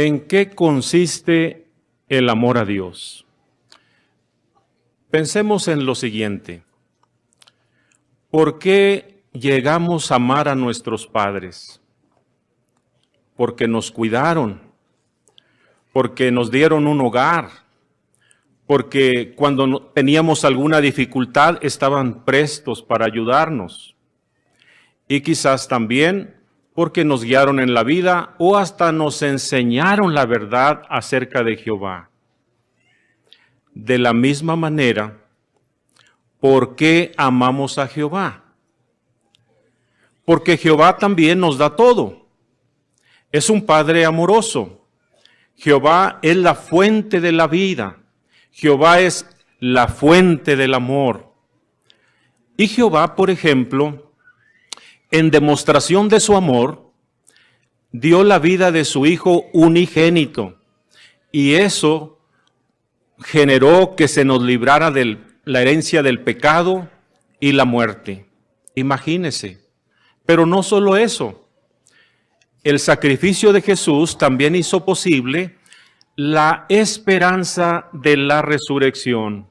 ¿En qué consiste el amor a Dios? Pensemos en lo siguiente. ¿Por qué llegamos a amar a nuestros padres? Porque nos cuidaron, porque nos dieron un hogar, porque cuando teníamos alguna dificultad estaban prestos para ayudarnos. Y quizás también porque nos guiaron en la vida o hasta nos enseñaron la verdad acerca de Jehová. De la misma manera, ¿por qué amamos a Jehová? Porque Jehová también nos da todo. Es un Padre amoroso. Jehová es la fuente de la vida. Jehová es la fuente del amor. Y Jehová, por ejemplo, en demostración de su amor, dio la vida de su Hijo unigénito. Y eso generó que se nos librara de la herencia del pecado y la muerte. Imagínese. Pero no solo eso. El sacrificio de Jesús también hizo posible la esperanza de la resurrección.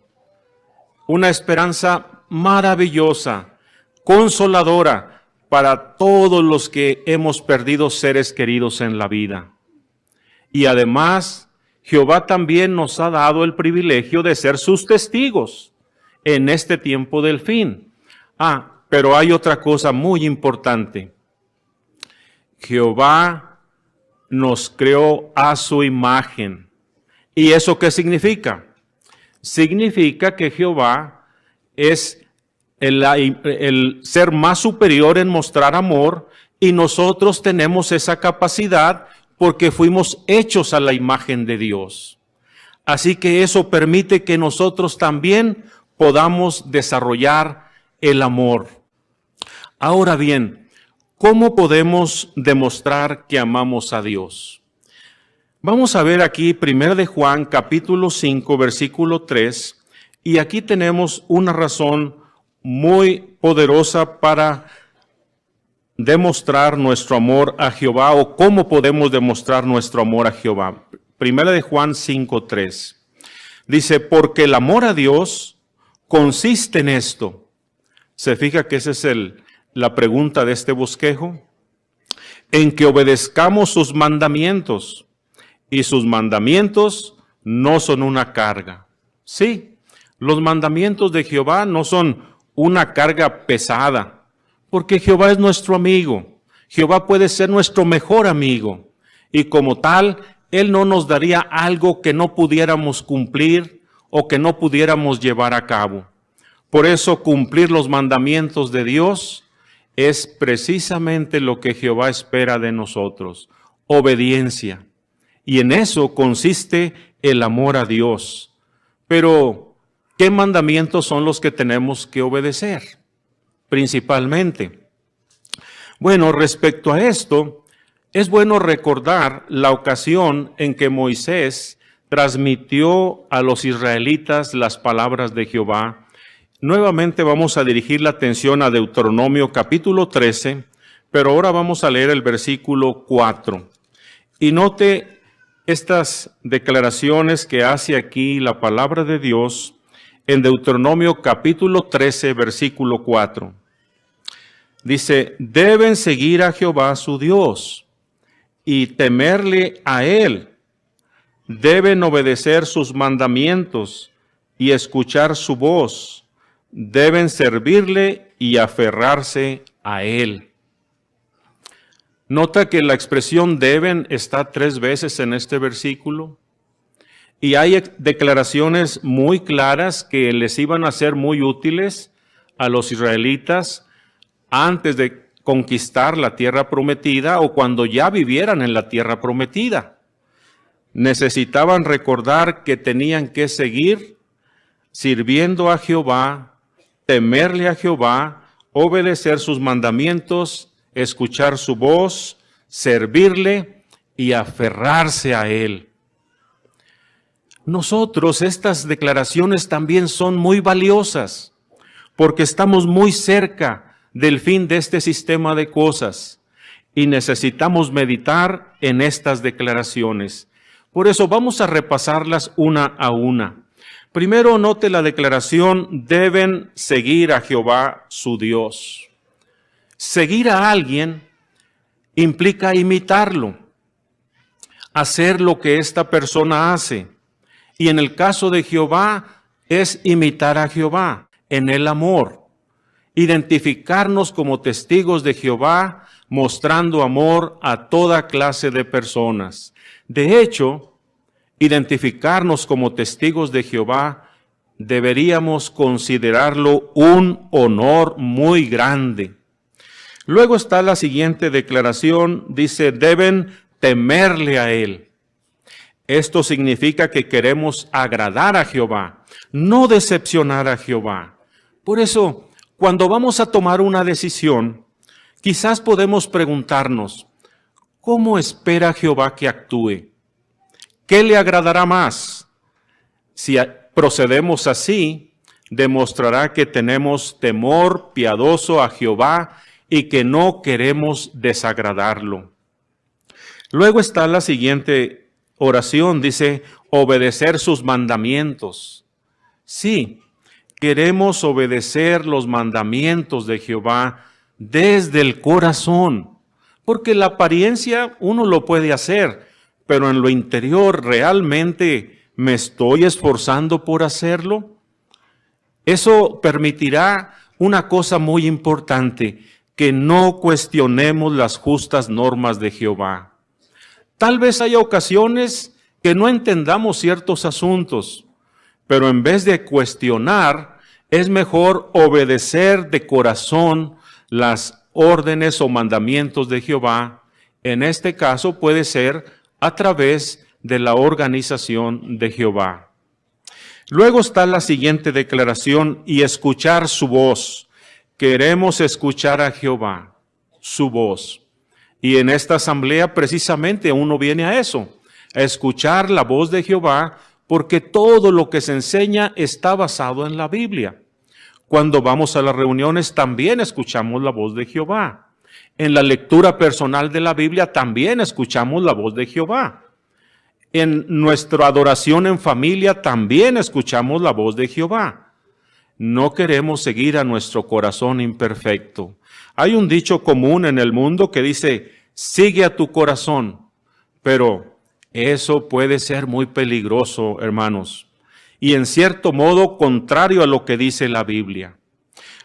Una esperanza maravillosa, consoladora para todos los que hemos perdido seres queridos en la vida. Y además Jehová también nos ha dado el privilegio de ser sus testigos en este tiempo del fin. Ah, pero hay otra cosa muy importante. Jehová nos creó a su imagen. ¿Y eso qué significa? Significa que Jehová es el, ser más superior en mostrar amor y nosotros tenemos esa capacidad porque fuimos hechos a la imagen de Dios. Así que eso permite que nosotros también podamos desarrollar el amor. Ahora bien, ¿cómo podemos demostrar que amamos a Dios? Vamos a ver aquí 1 de Juan capítulo 5 versículo 3 y aquí tenemos una razón muy poderosa para demostrar nuestro amor a Jehová o cómo podemos demostrar nuestro amor a Jehová. Primera de Juan 5.3. Dice, porque el amor a Dios consiste en esto. ¿Se fija que esa es el, la pregunta de este bosquejo? En que obedezcamos sus mandamientos. Y sus mandamientos no son una carga. Sí, los mandamientos de Jehová no son una carga pesada porque Jehová es nuestro amigo. Jehová puede ser nuestro mejor amigo. Y como tal, Él no nos daría algo que no pudiéramos cumplir o que no pudiéramos llevar a cabo. Por eso cumplir los mandamientos de Dios es precisamente lo que Jehová espera de nosotros, obediencia. Y en eso consiste el amor a Dios. Pero, ¿qué mandamientos son los que tenemos que obedecer? principalmente. Bueno, respecto a esto, es bueno recordar la ocasión en que Moisés transmitió a los israelitas las palabras de Jehová. Nuevamente vamos a dirigir la atención a Deuteronomio capítulo 13, pero ahora vamos a leer el versículo 4. Y note estas declaraciones que hace aquí la palabra de Dios en Deuteronomio capítulo 13, versículo 4. Dice, deben seguir a Jehová su Dios y temerle a Él. Deben obedecer sus mandamientos y escuchar su voz. Deben servirle y aferrarse a Él. Nota que la expresión deben está tres veces en este versículo. Y hay declaraciones muy claras que les iban a ser muy útiles a los israelitas antes de conquistar la tierra prometida o cuando ya vivieran en la tierra prometida. Necesitaban recordar que tenían que seguir sirviendo a Jehová, temerle a Jehová, obedecer sus mandamientos, escuchar su voz, servirle y aferrarse a Él. Nosotros estas declaraciones también son muy valiosas porque estamos muy cerca del fin de este sistema de cosas. y necesitamos meditar en estas declaraciones. Por eso vamos a repasarlas una a una. Primero note la declaración, deben seguir a Jehová su Dios. Seguir a alguien implica imitarlo, hacer lo que esta persona hace. Y en el caso de Jehová es imitar a Jehová en el amor, identificarnos como testigos de Jehová, mostrando amor a toda clase de personas. De hecho, identificarnos como testigos de Jehová deberíamos considerarlo un honor muy grande. Luego está la siguiente declaración, dice, deben temerle a Él. Esto significa que queremos agradar a Jehová, no decepcionar a Jehová. Por eso, cuando vamos a tomar una decisión, quizás podemos preguntarnos, ¿cómo espera Jehová que actúe? ¿Qué le agradará más? Si procedemos así, demostrará que tenemos temor piadoso a Jehová y que no queremos desagradarlo. Luego está la siguiente oración, dice, obedecer sus mandamientos. Sí, queremos obedecer los mandamientos de Jehová desde el corazón, porque la apariencia uno lo puede hacer, pero en lo interior realmente me estoy esforzando por hacerlo. Eso permitirá una cosa muy importante, que no cuestionemos las justas normas de Jehová. Tal vez haya ocasiones que no entendamos ciertos asuntos, pero en vez de cuestionar, es mejor obedecer de corazón las órdenes o mandamientos de Jehová. En este caso puede ser a través de la organización de Jehová. Luego está la siguiente declaración y escuchar su voz. Queremos escuchar a Jehová, su voz. Y en esta asamblea precisamente uno viene a eso, a escuchar la voz de Jehová, porque todo lo que se enseña está basado en la Biblia. Cuando vamos a las reuniones también escuchamos la voz de Jehová. En la lectura personal de la Biblia también escuchamos la voz de Jehová. En nuestra adoración en familia también escuchamos la voz de Jehová. No queremos seguir a nuestro corazón imperfecto. Hay un dicho común en el mundo que dice, sigue a tu corazón, pero eso puede ser muy peligroso, hermanos, y en cierto modo contrario a lo que dice la Biblia.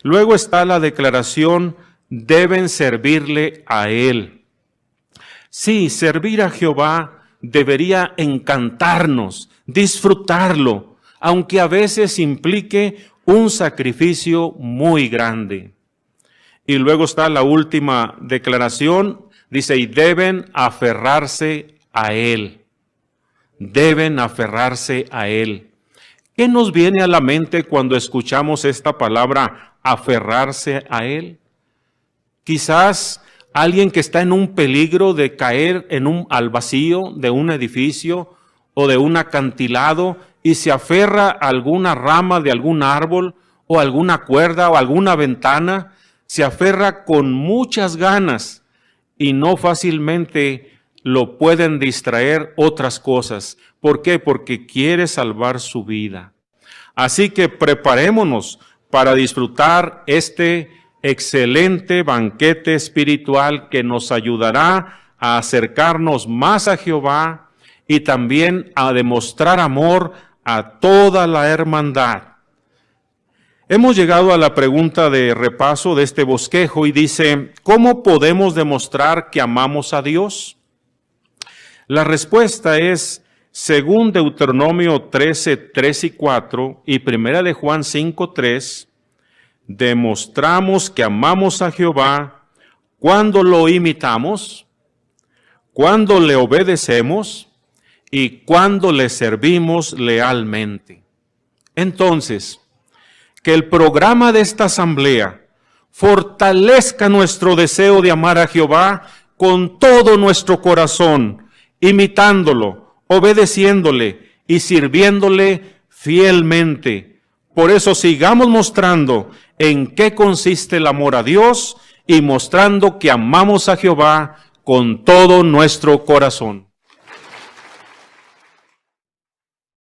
Luego está la declaración, deben servirle a Él. Sí, servir a Jehová debería encantarnos, disfrutarlo, aunque a veces implique un sacrificio muy grande. Y luego está la última declaración, dice, y deben aferrarse a Él. Deben aferrarse a Él. ¿Qué nos viene a la mente cuando escuchamos esta palabra, aferrarse a Él? Quizás alguien que está en un peligro de caer en un, al vacío de un edificio o de un acantilado y se aferra a alguna rama de algún árbol o alguna cuerda o alguna ventana se aferra con muchas ganas y no fácilmente lo pueden distraer otras cosas. ¿Por qué? Porque quiere salvar su vida. Así que preparémonos para disfrutar este excelente banquete espiritual que nos ayudará a acercarnos más a Jehová y también a demostrar amor a toda la hermandad. Hemos llegado a la pregunta de repaso de este bosquejo y dice, ¿cómo podemos demostrar que amamos a Dios? La respuesta es, según Deuteronomio 13, 3 y 4 y Primera de Juan 5, 3, demostramos que amamos a Jehová cuando lo imitamos, cuando le obedecemos y cuando le servimos lealmente. Entonces, que el programa de esta asamblea fortalezca nuestro deseo de amar a Jehová con todo nuestro corazón, imitándolo, obedeciéndole y sirviéndole fielmente. Por eso sigamos mostrando en qué consiste el amor a Dios y mostrando que amamos a Jehová con todo nuestro corazón.